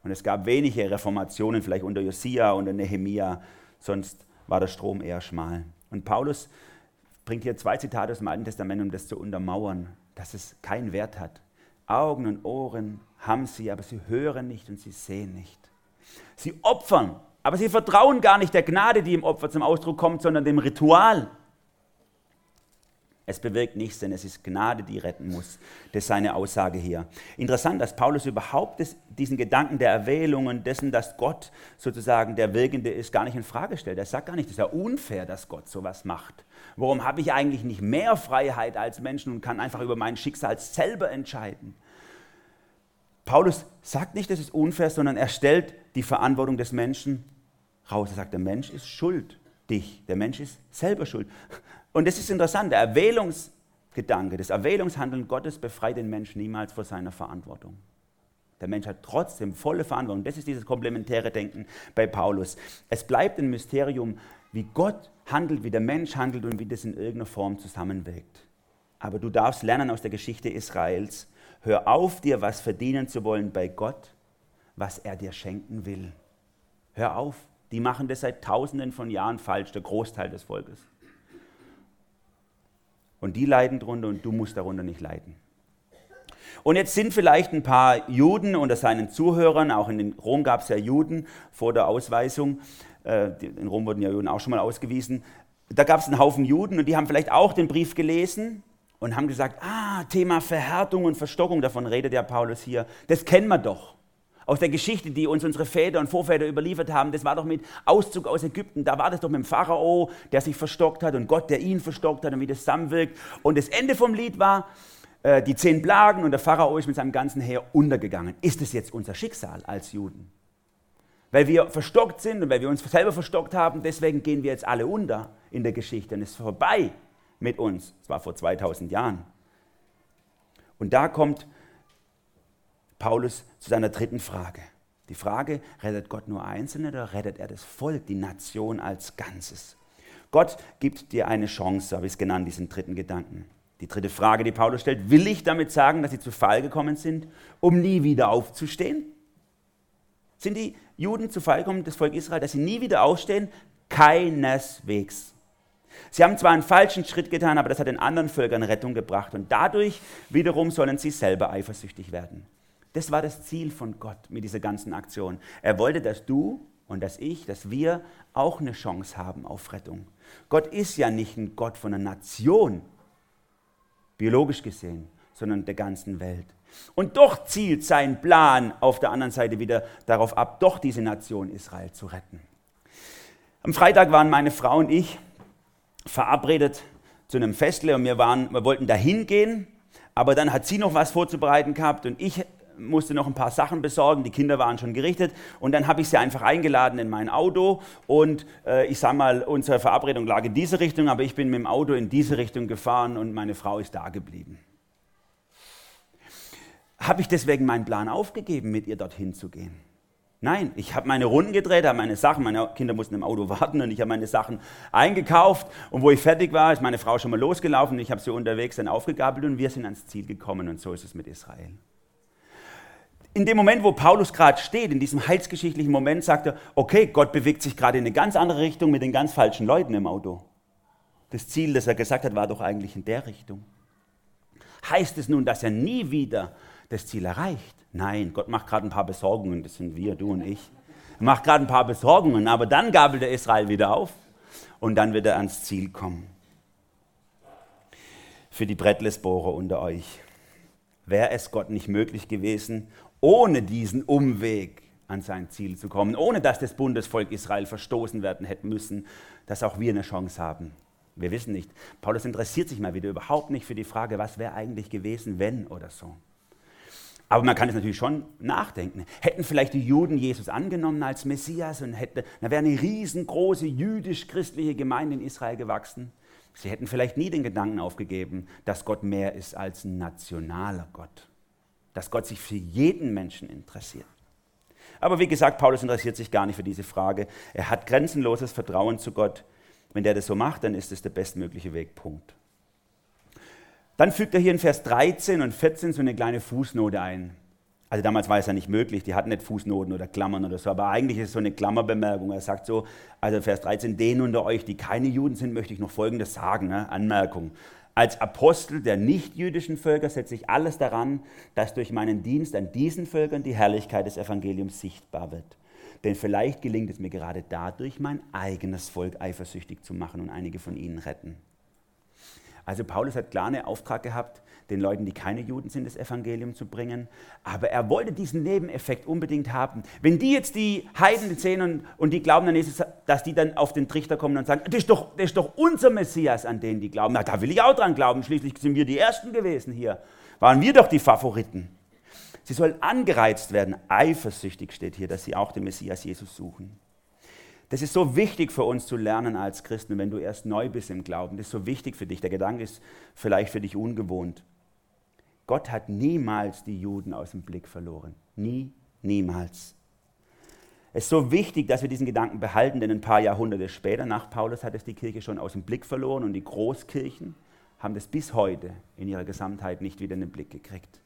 Und es gab wenige Reformationen, vielleicht unter Josia, unter Nehemia, sonst war der Strom eher schmal. Und Paulus bringt hier zwei Zitate aus dem Alten Testament, um das zu untermauern, dass es keinen Wert hat. Augen und Ohren haben sie, aber sie hören nicht und sie sehen nicht. Sie opfern, aber sie vertrauen gar nicht der Gnade, die im Opfer zum Ausdruck kommt, sondern dem Ritual. Es bewirkt nichts, denn es ist Gnade, die retten muss. Das ist seine Aussage hier. Interessant, dass Paulus überhaupt diesen Gedanken der Erwählung und dessen, dass Gott sozusagen der Wirkende ist, gar nicht in Frage stellt. Er sagt gar nicht, es ist ja unfair, dass Gott sowas macht. Warum habe ich eigentlich nicht mehr Freiheit als Menschen und kann einfach über mein Schicksal selber entscheiden? Paulus sagt nicht, das ist unfair, sondern er stellt die Verantwortung des Menschen raus. Er sagt, der Mensch ist schuld, dich. Der Mensch ist selber schuld. Und das ist interessant, der Erwählungsgedanke, das Erwählungshandeln Gottes befreit den Menschen niemals vor seiner Verantwortung. Der Mensch hat trotzdem volle Verantwortung. Das ist dieses komplementäre Denken bei Paulus. Es bleibt ein Mysterium, wie Gott handelt, wie der Mensch handelt und wie das in irgendeiner Form zusammenwirkt. Aber du darfst lernen aus der Geschichte Israels, hör auf, dir was verdienen zu wollen bei Gott, was er dir schenken will. Hör auf. Die machen das seit tausenden von Jahren falsch, der Großteil des Volkes. Und die leiden darunter und du musst darunter nicht leiden. Und jetzt sind vielleicht ein paar Juden unter seinen Zuhörern, auch in Rom gab es ja Juden vor der Ausweisung, äh, in Rom wurden ja Juden auch schon mal ausgewiesen, da gab es einen Haufen Juden und die haben vielleicht auch den Brief gelesen und haben gesagt, ah, Thema Verhärtung und Verstockung, davon redet ja Paulus hier, das kennen wir doch. Aus der Geschichte, die uns unsere Väter und Vorväter überliefert haben, das war doch mit Auszug aus Ägypten, da war das doch mit dem Pharao, der sich verstockt hat und Gott, der ihn verstockt hat und wie das zusammenwirkt. Und das Ende vom Lied war, äh, die zehn Plagen und der Pharao ist mit seinem ganzen Heer untergegangen. Ist es jetzt unser Schicksal als Juden? Weil wir verstockt sind und weil wir uns selber verstockt haben, deswegen gehen wir jetzt alle unter in der Geschichte und es ist vorbei mit uns. Das war vor 2000 Jahren. Und da kommt Paulus zu seiner dritten Frage. Die Frage, rettet Gott nur Einzelne oder rettet er das Volk, die Nation als Ganzes? Gott gibt dir eine Chance, habe ich es genannt, diesen dritten Gedanken. Die dritte Frage, die Paulus stellt, will ich damit sagen, dass sie zu Fall gekommen sind, um nie wieder aufzustehen? Sind die Juden zu Fall gekommen, das Volk Israel, dass sie nie wieder aufstehen? Keineswegs. Sie haben zwar einen falschen Schritt getan, aber das hat den anderen Völkern Rettung gebracht und dadurch wiederum sollen sie selber eifersüchtig werden. Das war das Ziel von Gott mit dieser ganzen Aktion. Er wollte, dass du und dass ich, dass wir auch eine Chance haben auf Rettung. Gott ist ja nicht ein Gott von einer Nation, biologisch gesehen, sondern der ganzen Welt. Und doch zielt sein Plan auf der anderen Seite wieder darauf ab, doch diese Nation Israel zu retten. Am Freitag waren meine Frau und ich verabredet zu einem Festle und wir, waren, wir wollten dahin gehen, aber dann hat sie noch was vorzubereiten gehabt und ich musste noch ein paar Sachen besorgen, die Kinder waren schon gerichtet. Und dann habe ich sie einfach eingeladen in mein Auto. Und äh, ich sage mal, unsere Verabredung lag in diese Richtung, aber ich bin mit dem Auto in diese Richtung gefahren und meine Frau ist da geblieben. Habe ich deswegen meinen Plan aufgegeben, mit ihr dorthin zu gehen? Nein, ich habe meine Runden gedreht, habe meine Sachen, meine Kinder mussten im Auto warten und ich habe meine Sachen eingekauft. Und wo ich fertig war, ist meine Frau schon mal losgelaufen und ich habe sie unterwegs dann aufgegabelt und wir sind ans Ziel gekommen und so ist es mit Israel in dem Moment, wo Paulus gerade steht, in diesem heilsgeschichtlichen Moment, sagt er, okay, Gott bewegt sich gerade in eine ganz andere Richtung mit den ganz falschen Leuten im Auto. Das Ziel, das er gesagt hat, war doch eigentlich in der Richtung. Heißt es nun, dass er nie wieder das Ziel erreicht? Nein, Gott macht gerade ein paar Besorgungen, das sind wir, du und ich. Er macht gerade ein paar Besorgungen, aber dann gabelt er Israel wieder auf und dann wird er ans Ziel kommen. Für die Brettlesbohrer unter euch. Wäre es Gott nicht möglich gewesen, ohne diesen Umweg an sein Ziel zu kommen, ohne dass das Bundesvolk Israel verstoßen werden hätte müssen, dass auch wir eine Chance haben. Wir wissen nicht. Paulus interessiert sich mal wieder überhaupt nicht für die Frage, was wäre eigentlich gewesen, wenn oder so. Aber man kann es natürlich schon nachdenken. Hätten vielleicht die Juden Jesus angenommen als Messias und hätte, dann wäre eine riesengroße jüdisch-christliche Gemeinde in Israel gewachsen. Sie hätten vielleicht nie den Gedanken aufgegeben, dass Gott mehr ist als ein nationaler Gott dass Gott sich für jeden Menschen interessiert. Aber wie gesagt, Paulus interessiert sich gar nicht für diese Frage. Er hat grenzenloses Vertrauen zu Gott. Wenn der das so macht, dann ist es der bestmögliche Weg. Punkt. Dann fügt er hier in Vers 13 und 14 so eine kleine Fußnote ein. Also damals war es ja nicht möglich, die hatten nicht Fußnoten oder Klammern oder so, aber eigentlich ist es so eine Klammerbemerkung. Er sagt so, also Vers 13, denen unter euch, die keine Juden sind, möchte ich noch Folgendes sagen, ne? Anmerkung. Als Apostel der nichtjüdischen Völker setze ich alles daran, dass durch meinen Dienst an diesen Völkern die Herrlichkeit des Evangeliums sichtbar wird. Denn vielleicht gelingt es mir gerade dadurch, mein eigenes Volk eifersüchtig zu machen und einige von ihnen retten. Also Paulus hat klar einen Auftrag gehabt, den Leuten, die keine Juden sind, das Evangelium zu bringen. Aber er wollte diesen Nebeneffekt unbedingt haben. Wenn die jetzt die Heiden sehen und, und die glauben dann, Jesus, dass die dann auf den Trichter kommen und sagen, das ist, doch, das ist doch unser Messias, an den die glauben. Na, da will ich auch dran glauben. Schließlich sind wir die Ersten gewesen hier. Waren wir doch die Favoriten. Sie sollen angereizt werden. Eifersüchtig steht hier, dass sie auch den Messias Jesus suchen. Das ist so wichtig für uns zu lernen als Christen, wenn du erst neu bist im Glauben. Das ist so wichtig für dich. Der Gedanke ist vielleicht für dich ungewohnt. Gott hat niemals die Juden aus dem Blick verloren. Nie, niemals. Es ist so wichtig, dass wir diesen Gedanken behalten, denn ein paar Jahrhunderte später, nach Paulus, hat es die Kirche schon aus dem Blick verloren und die Großkirchen haben das bis heute in ihrer Gesamtheit nicht wieder in den Blick gekriegt.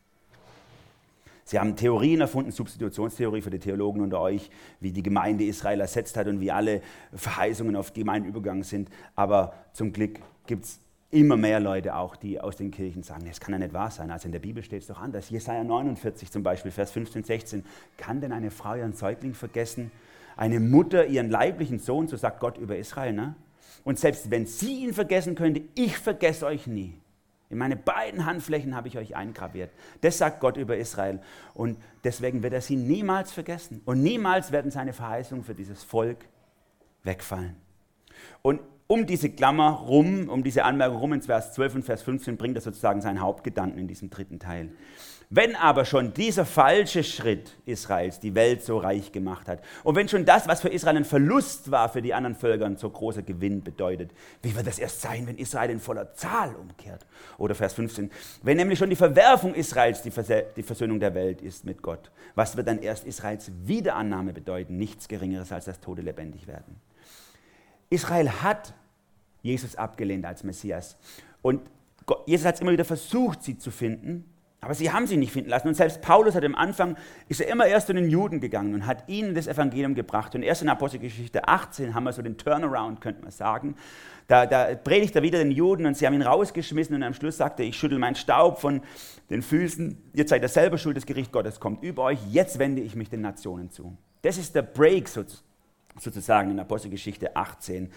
Sie haben Theorien erfunden, Substitutionstheorie für die Theologen unter euch, wie die Gemeinde Israel ersetzt hat und wie alle Verheißungen auf die Gemeinde übergegangen sind. Aber zum Glück gibt es immer mehr Leute auch, die aus den Kirchen sagen, das kann ja nicht wahr sein. Also in der Bibel steht es doch anders. Jesaja 49 zum Beispiel, Vers 15, 16. Kann denn eine Frau ihren Säugling vergessen? Eine Mutter ihren leiblichen Sohn, so sagt Gott über Israel. Ne? Und selbst wenn sie ihn vergessen könnte, ich vergesse euch nie. In meine beiden Handflächen habe ich euch eingraviert. Das sagt Gott über Israel. Und deswegen wird er sie niemals vergessen. Und niemals werden seine Verheißungen für dieses Volk wegfallen. Und um diese Klammer rum, um diese Anmerkung rum in Vers 12 und Vers 15 bringt er sozusagen seinen Hauptgedanken in diesem dritten Teil. Wenn aber schon dieser falsche Schritt Israels die Welt so reich gemacht hat und wenn schon das, was für Israel ein Verlust war, für die anderen Völker ein so großer Gewinn bedeutet, wie wird das erst sein, wenn Israel in voller Zahl umkehrt? Oder Vers 15, wenn nämlich schon die Verwerfung Israels die, Vers die Versöhnung der Welt ist mit Gott, was wird dann erst Israels Wiederannahme bedeuten? Nichts Geringeres als das Tode lebendig werden. Israel hat Jesus abgelehnt als Messias und Jesus hat es immer wieder versucht, sie zu finden aber sie haben sie nicht finden lassen. Und selbst Paulus hat am Anfang, ist er immer erst zu den Juden gegangen und hat ihnen das Evangelium gebracht. Und erst in Apostelgeschichte 18 haben wir so den Turnaround, könnte man sagen. Da, da predigt er wieder den Juden und sie haben ihn rausgeschmissen und am Schluss sagt er, ich schüttel meinen Staub von den Füßen, ihr seid ja selber schuld, das Gericht Gottes kommt über euch, jetzt wende ich mich den Nationen zu. Das ist der Break sozusagen in Apostelgeschichte 18.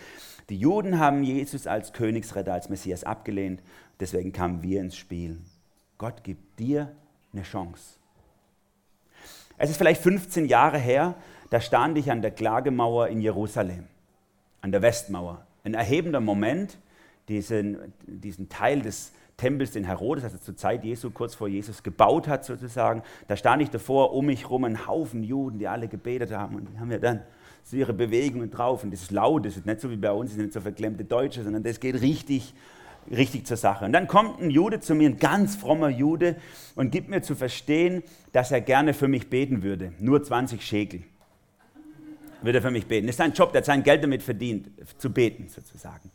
Die Juden haben Jesus als Königsretter, als Messias abgelehnt, deswegen kamen wir ins Spiel. Gott gibt dir eine Chance. Es ist vielleicht 15 Jahre her, da stand ich an der Klagemauer in Jerusalem, an der Westmauer. Ein erhebender Moment, diesen, diesen Teil des Tempels, den Herodes, also zur Zeit Jesu, kurz vor Jesus, gebaut hat sozusagen. Da stand ich davor, um mich herum ein Haufen Juden, die alle gebetet haben. Und die haben ja dann so ihre Bewegungen drauf. Und das ist laut, das ist nicht so wie bei uns, das sind nicht so verklemmte Deutsche, sondern das geht richtig richtig zur Sache. Und dann kommt ein Jude zu mir, ein ganz frommer Jude, und gibt mir zu verstehen, dass er gerne für mich beten würde. Nur 20 Schekel würde er für mich beten. Das ist sein Job, der hat sein Geld damit verdient, zu beten sozusagen.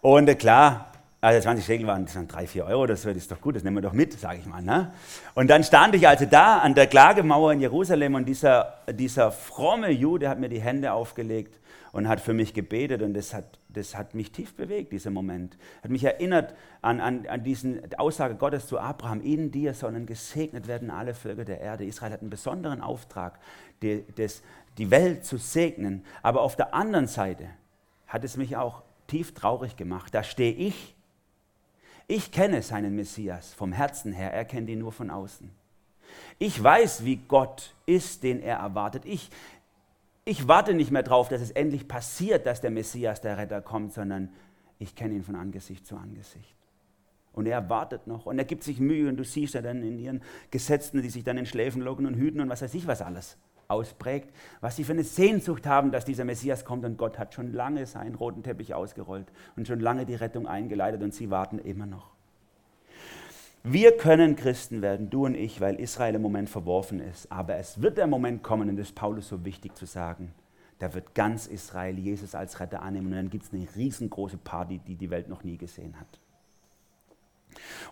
Und äh, klar, also 20 Schekel waren, das waren 3, 4 Euro, das ist doch gut, das nehmen wir doch mit, sage ich mal. Ne? Und dann stand ich also da an der Klagemauer in Jerusalem und dieser, dieser fromme Jude hat mir die Hände aufgelegt und hat für mich gebetet und das hat, das hat mich tief bewegt, dieser Moment. Hat mich erinnert an, an, an diese Aussage Gottes zu Abraham, in dir sollen gesegnet werden alle Völker der Erde. Israel hat einen besonderen Auftrag, die, das, die Welt zu segnen. Aber auf der anderen Seite hat es mich auch tief traurig gemacht. Da stehe ich ich kenne seinen Messias vom Herzen her, er kennt ihn nur von außen. Ich weiß, wie Gott ist, den er erwartet. Ich, ich warte nicht mehr darauf, dass es endlich passiert, dass der Messias, der Retter, kommt, sondern ich kenne ihn von Angesicht zu Angesicht. Und er wartet noch und er gibt sich Mühe und du siehst ja dann in ihren Gesetzen, die sich dann in Schläfen locken und hüten und was weiß ich was alles ausprägt, was sie für eine Sehnsucht haben, dass dieser Messias kommt. Und Gott hat schon lange seinen roten Teppich ausgerollt und schon lange die Rettung eingeleitet und sie warten immer noch. Wir können Christen werden, du und ich, weil Israel im Moment verworfen ist. Aber es wird der Moment kommen, und das ist Paulus so wichtig zu sagen, da wird ganz Israel Jesus als Retter annehmen und dann gibt es eine riesengroße Party, die die Welt noch nie gesehen hat.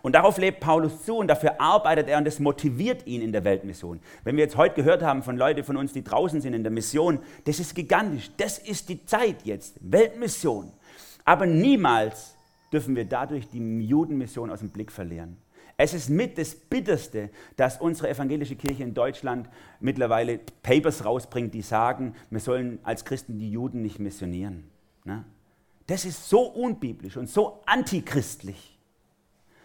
Und darauf lebt Paulus zu und dafür arbeitet er und das motiviert ihn in der Weltmission. Wenn wir jetzt heute gehört haben von Leuten von uns, die draußen sind in der Mission, das ist gigantisch. Das ist die Zeit jetzt. Weltmission. Aber niemals dürfen wir dadurch die Judenmission aus dem Blick verlieren. Es ist mit das Bitterste, dass unsere evangelische Kirche in Deutschland mittlerweile Papers rausbringt, die sagen, wir sollen als Christen die Juden nicht missionieren. Ne? Das ist so unbiblisch und so antichristlich.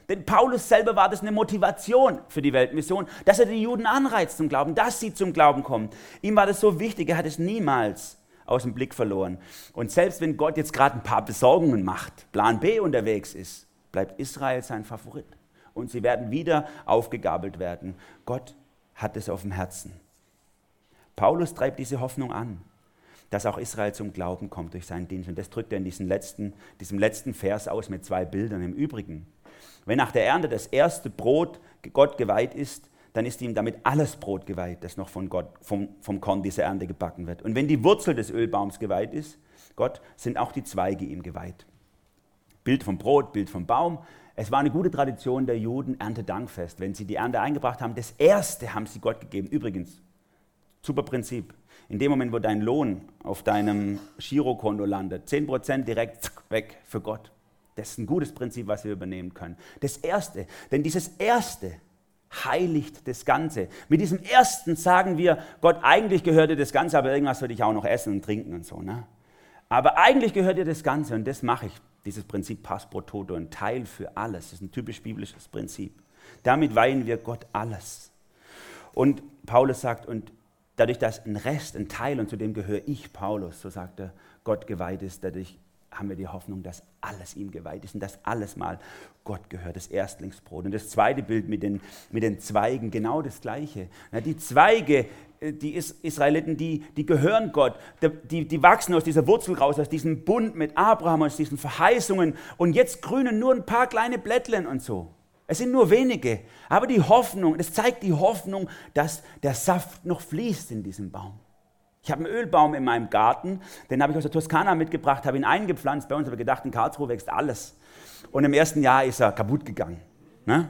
Denn Paulus selber war das eine Motivation für die Weltmission, dass er die Juden anreizt zum Glauben, dass sie zum Glauben kommen. Ihm war das so wichtig, er hat es niemals aus dem Blick verloren. Und selbst wenn Gott jetzt gerade ein paar Besorgungen macht, Plan B unterwegs ist, bleibt Israel sein Favorit. Und sie werden wieder aufgegabelt werden. Gott hat es auf dem Herzen. Paulus treibt diese Hoffnung an, dass auch Israel zum Glauben kommt durch seinen Dienst. Und das drückt er in letzten, diesem letzten Vers aus mit zwei Bildern. Im Übrigen, wenn nach der Ernte das erste Brot Gott geweiht ist, dann ist ihm damit alles Brot geweiht, das noch von Gott, vom, vom Korn dieser Ernte gebacken wird. Und wenn die Wurzel des Ölbaums geweiht ist, Gott, sind auch die Zweige ihm geweiht. Bild vom Brot, Bild vom Baum. Es war eine gute Tradition der Juden, Erntedankfest. Wenn sie die Ernte eingebracht haben, das erste haben sie Gott gegeben. Übrigens, super Prinzip. In dem Moment, wo dein Lohn auf deinem Girokonto landet, 10% direkt weg für Gott. Das ist ein gutes Prinzip, was wir übernehmen können. Das Erste, denn dieses Erste heiligt das Ganze. Mit diesem Ersten sagen wir, Gott, eigentlich gehört dir das Ganze, aber irgendwas würde ich auch noch essen und trinken und so. Ne? Aber eigentlich gehört dir das Ganze und das mache ich. Dieses Prinzip Pass pro Toto, ein Teil für alles. Das ist ein typisch biblisches Prinzip. Damit weihen wir Gott alles. Und Paulus sagt, und dadurch, dass ein Rest, ein Teil, und zu dem gehöre ich, Paulus, so sagt er, Gott geweiht ist, dadurch haben wir die Hoffnung, dass alles ihm geweiht ist und dass alles mal Gott gehört, das Erstlingsbrot. Und das zweite Bild mit den, mit den Zweigen, genau das gleiche. die Zweige, äh, die Israeliten, die, die gehören Gott, die, die wachsen aus dieser Wurzel raus, aus diesem Bund mit Abraham, aus diesen Verheißungen und jetzt grünen nur ein paar kleine Blättlen und so. Es sind nur wenige, aber die Hoffnung, das zeigt die Hoffnung, dass der Saft noch fließt in diesem Baum. Ich habe einen Ölbaum in meinem Garten, den habe ich aus der Toskana mitgebracht, habe ihn eingepflanzt. Bei uns habe ich gedacht, in Karlsruhe wächst alles. Und im ersten Jahr ist er kaputt gegangen. Ne?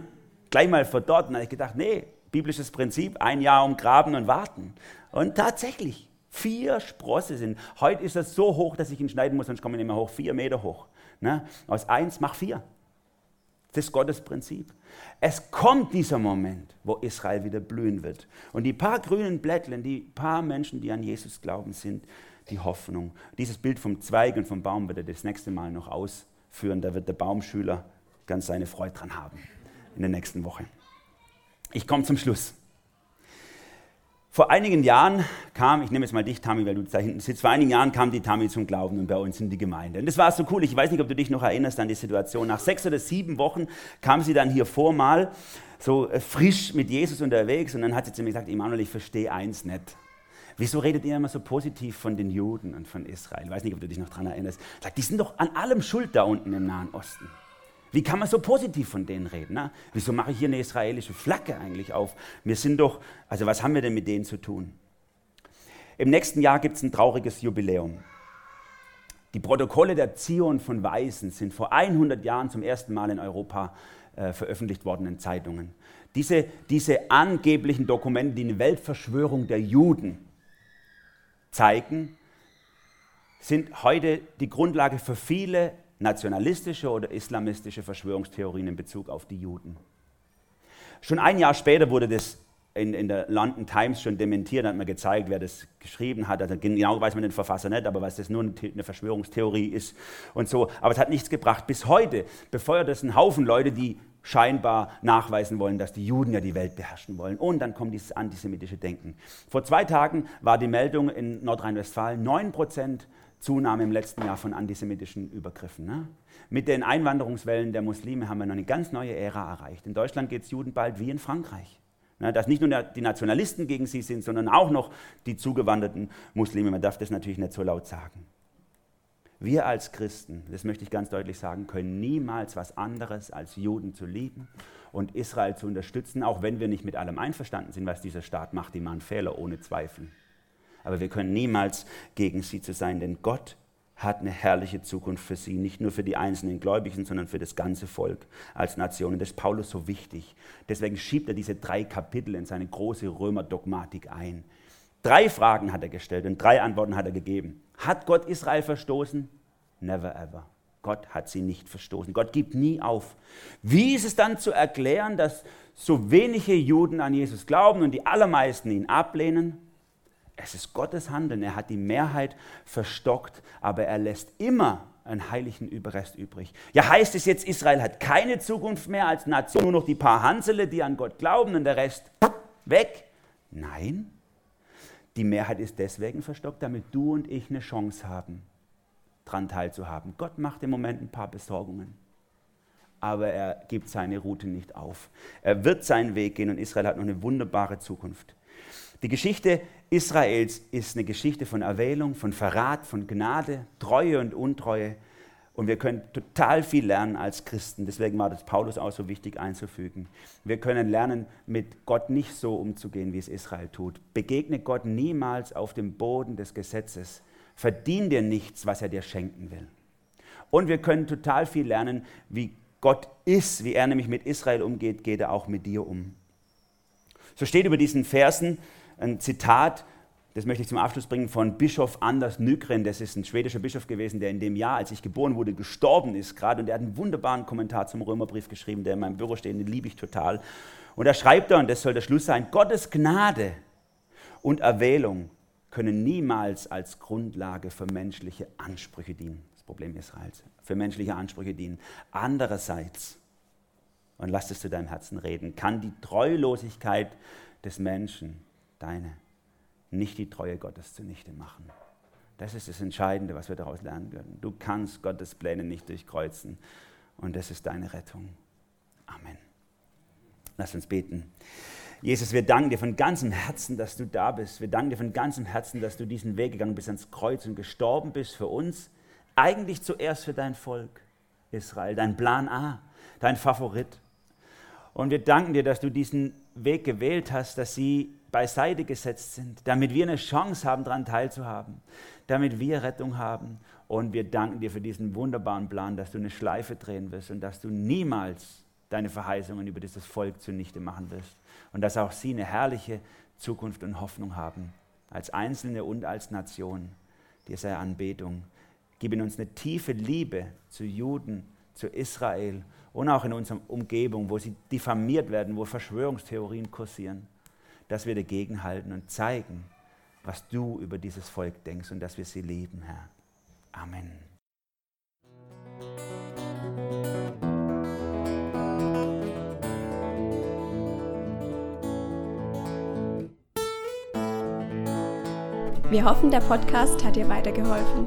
Gleich mal verdorrt. Und habe ich gedacht, nee, biblisches Prinzip, ein Jahr umgraben und warten. Und tatsächlich, vier Sprosse sind. Heute ist er so hoch, dass ich ihn schneiden muss, sonst komme ich nicht mehr hoch. Vier Meter hoch. Ne? Aus eins mach vier. Das ist Gottes Prinzip. Es kommt dieser Moment, wo Israel wieder blühen wird. Und die paar grünen Blättchen, die paar Menschen, die an Jesus glauben, sind die Hoffnung. Dieses Bild vom Zweig und vom Baum wird er das nächste Mal noch ausführen. Da wird der Baumschüler ganz seine Freude dran haben in der nächsten Woche. Ich komme zum Schluss. Vor einigen Jahren kam, ich nehme jetzt mal dich, Tami, weil du da hinten sitzt, vor einigen Jahren kam die Tami zum Glauben und bei uns in die Gemeinde. Und das war so cool. Ich weiß nicht, ob du dich noch erinnerst an die Situation. Nach sechs oder sieben Wochen kam sie dann hier vor mal so äh, frisch mit Jesus unterwegs und dann hat sie zu mir gesagt, Immanuel, ich verstehe eins nicht. Wieso redet ihr immer so positiv von den Juden und von Israel? Ich weiß nicht, ob du dich noch daran erinnerst. Sagt, die sind doch an allem schuld da unten im Nahen Osten. Wie kann man so positiv von denen reden? Ne? Wieso mache ich hier eine israelische Flagge eigentlich auf? Wir sind doch, also was haben wir denn mit denen zu tun? Im nächsten Jahr gibt es ein trauriges Jubiläum. Die Protokolle der Zion von Weisen sind vor 100 Jahren zum ersten Mal in Europa äh, veröffentlicht worden in Zeitungen. Diese, diese angeblichen Dokumente, die eine Weltverschwörung der Juden zeigen, sind heute die Grundlage für viele nationalistische oder islamistische Verschwörungstheorien in Bezug auf die Juden. Schon ein Jahr später wurde das in, in, der London Times schon dementiert, hat man gezeigt, wer das geschrieben hat. Also genau weiß man den Verfasser nicht, aber was das nur eine Verschwörungstheorie ist und so. Aber es hat nichts gebracht. Bis heute befeuert es einen Haufen Leute, die scheinbar nachweisen wollen, dass die Juden ja die Welt beherrschen wollen. Und dann kommt dieses antisemitische Denken. Vor zwei Tagen war die Meldung in Nordrhein-Westfalen, 9 Prozent Zunahme im letzten Jahr von antisemitischen Übergriffen. Ne? Mit den Einwanderungswellen der Muslime haben wir noch eine ganz neue Ära erreicht. In Deutschland geht es Juden bald wie in Frankreich. Ne? Dass nicht nur die Nationalisten gegen sie sind, sondern auch noch die zugewanderten Muslime. Man darf das natürlich nicht so laut sagen. Wir als Christen, das möchte ich ganz deutlich sagen, können niemals was anderes als Juden zu lieben und Israel zu unterstützen, auch wenn wir nicht mit allem einverstanden sind, was dieser Staat macht. Die machen Fehler ohne Zweifel. Aber wir können niemals gegen sie zu sein, denn Gott hat eine herrliche Zukunft für sie, nicht nur für die einzelnen Gläubigen, sondern für das ganze Volk als Nation. Und das ist Paulus so wichtig. Deswegen schiebt er diese drei Kapitel in seine große Römerdogmatik ein. Drei Fragen hat er gestellt und drei Antworten hat er gegeben. Hat Gott Israel verstoßen? Never ever. Gott hat sie nicht verstoßen. Gott gibt nie auf. Wie ist es dann zu erklären, dass so wenige Juden an Jesus glauben und die allermeisten ihn ablehnen? Es ist Gottes Handeln. Er hat die Mehrheit verstockt, aber er lässt immer einen heiligen Überrest übrig. Ja, heißt es jetzt, Israel hat keine Zukunft mehr als Nation, nur noch die paar Hansele, die an Gott glauben und der Rest weg? Nein. Die Mehrheit ist deswegen verstockt, damit du und ich eine Chance haben, daran teilzuhaben. Gott macht im Moment ein paar Besorgungen. Aber er gibt seine Route nicht auf. Er wird seinen Weg gehen und Israel hat noch eine wunderbare Zukunft. Die Geschichte Israels ist eine Geschichte von Erwählung, von Verrat, von Gnade, Treue und Untreue. Und wir können total viel lernen als Christen. Deswegen war das Paulus auch so wichtig einzufügen. Wir können lernen, mit Gott nicht so umzugehen, wie es Israel tut. Begegne Gott niemals auf dem Boden des Gesetzes. Verdien dir nichts, was er dir schenken will. Und wir können total viel lernen, wie Gott ist, wie er nämlich mit Israel umgeht, geht er auch mit dir um. So steht über diesen Versen ein Zitat das möchte ich zum Abschluss bringen von Bischof Anders Nygren. Das ist ein schwedischer Bischof gewesen, der in dem Jahr, als ich geboren wurde, gestorben ist gerade. Und der hat einen wunderbaren Kommentar zum Römerbrief geschrieben, der in meinem Büro steht, den liebe ich total. Und da schreibt er, und das soll der Schluss sein, Gottes Gnade und Erwählung können niemals als Grundlage für menschliche Ansprüche dienen. Das Problem Israels. Für menschliche Ansprüche dienen. Andererseits, und lass es zu deinem Herzen reden, kann die Treulosigkeit des Menschen, deine, nicht die Treue Gottes zunichte machen. Das ist das Entscheidende, was wir daraus lernen können. Du kannst Gottes Pläne nicht durchkreuzen und das ist deine Rettung. Amen. Lass uns beten. Jesus, wir danken dir von ganzem Herzen, dass du da bist. Wir danken dir von ganzem Herzen, dass du diesen Weg gegangen bist ans Kreuz und gestorben bist für uns. Eigentlich zuerst für dein Volk Israel, dein Plan A, dein Favorit. Und wir danken dir, dass du diesen Weg gewählt hast, dass sie beiseite gesetzt sind, damit wir eine Chance haben, daran teilzuhaben, damit wir Rettung haben. Und wir danken dir für diesen wunderbaren Plan, dass du eine Schleife drehen wirst und dass du niemals deine Verheißungen über dieses Volk zunichte machen wirst. Und dass auch sie eine herrliche Zukunft und Hoffnung haben, als Einzelne und als Nation. Dir sei Anbetung. Gib in uns eine tiefe Liebe zu Juden, zu Israel und auch in unserer Umgebung, wo sie diffamiert werden, wo Verschwörungstheorien kursieren dass wir dagegen halten und zeigen, was du über dieses Volk denkst und dass wir sie lieben, Herr. Amen. Wir hoffen, der Podcast hat dir weitergeholfen.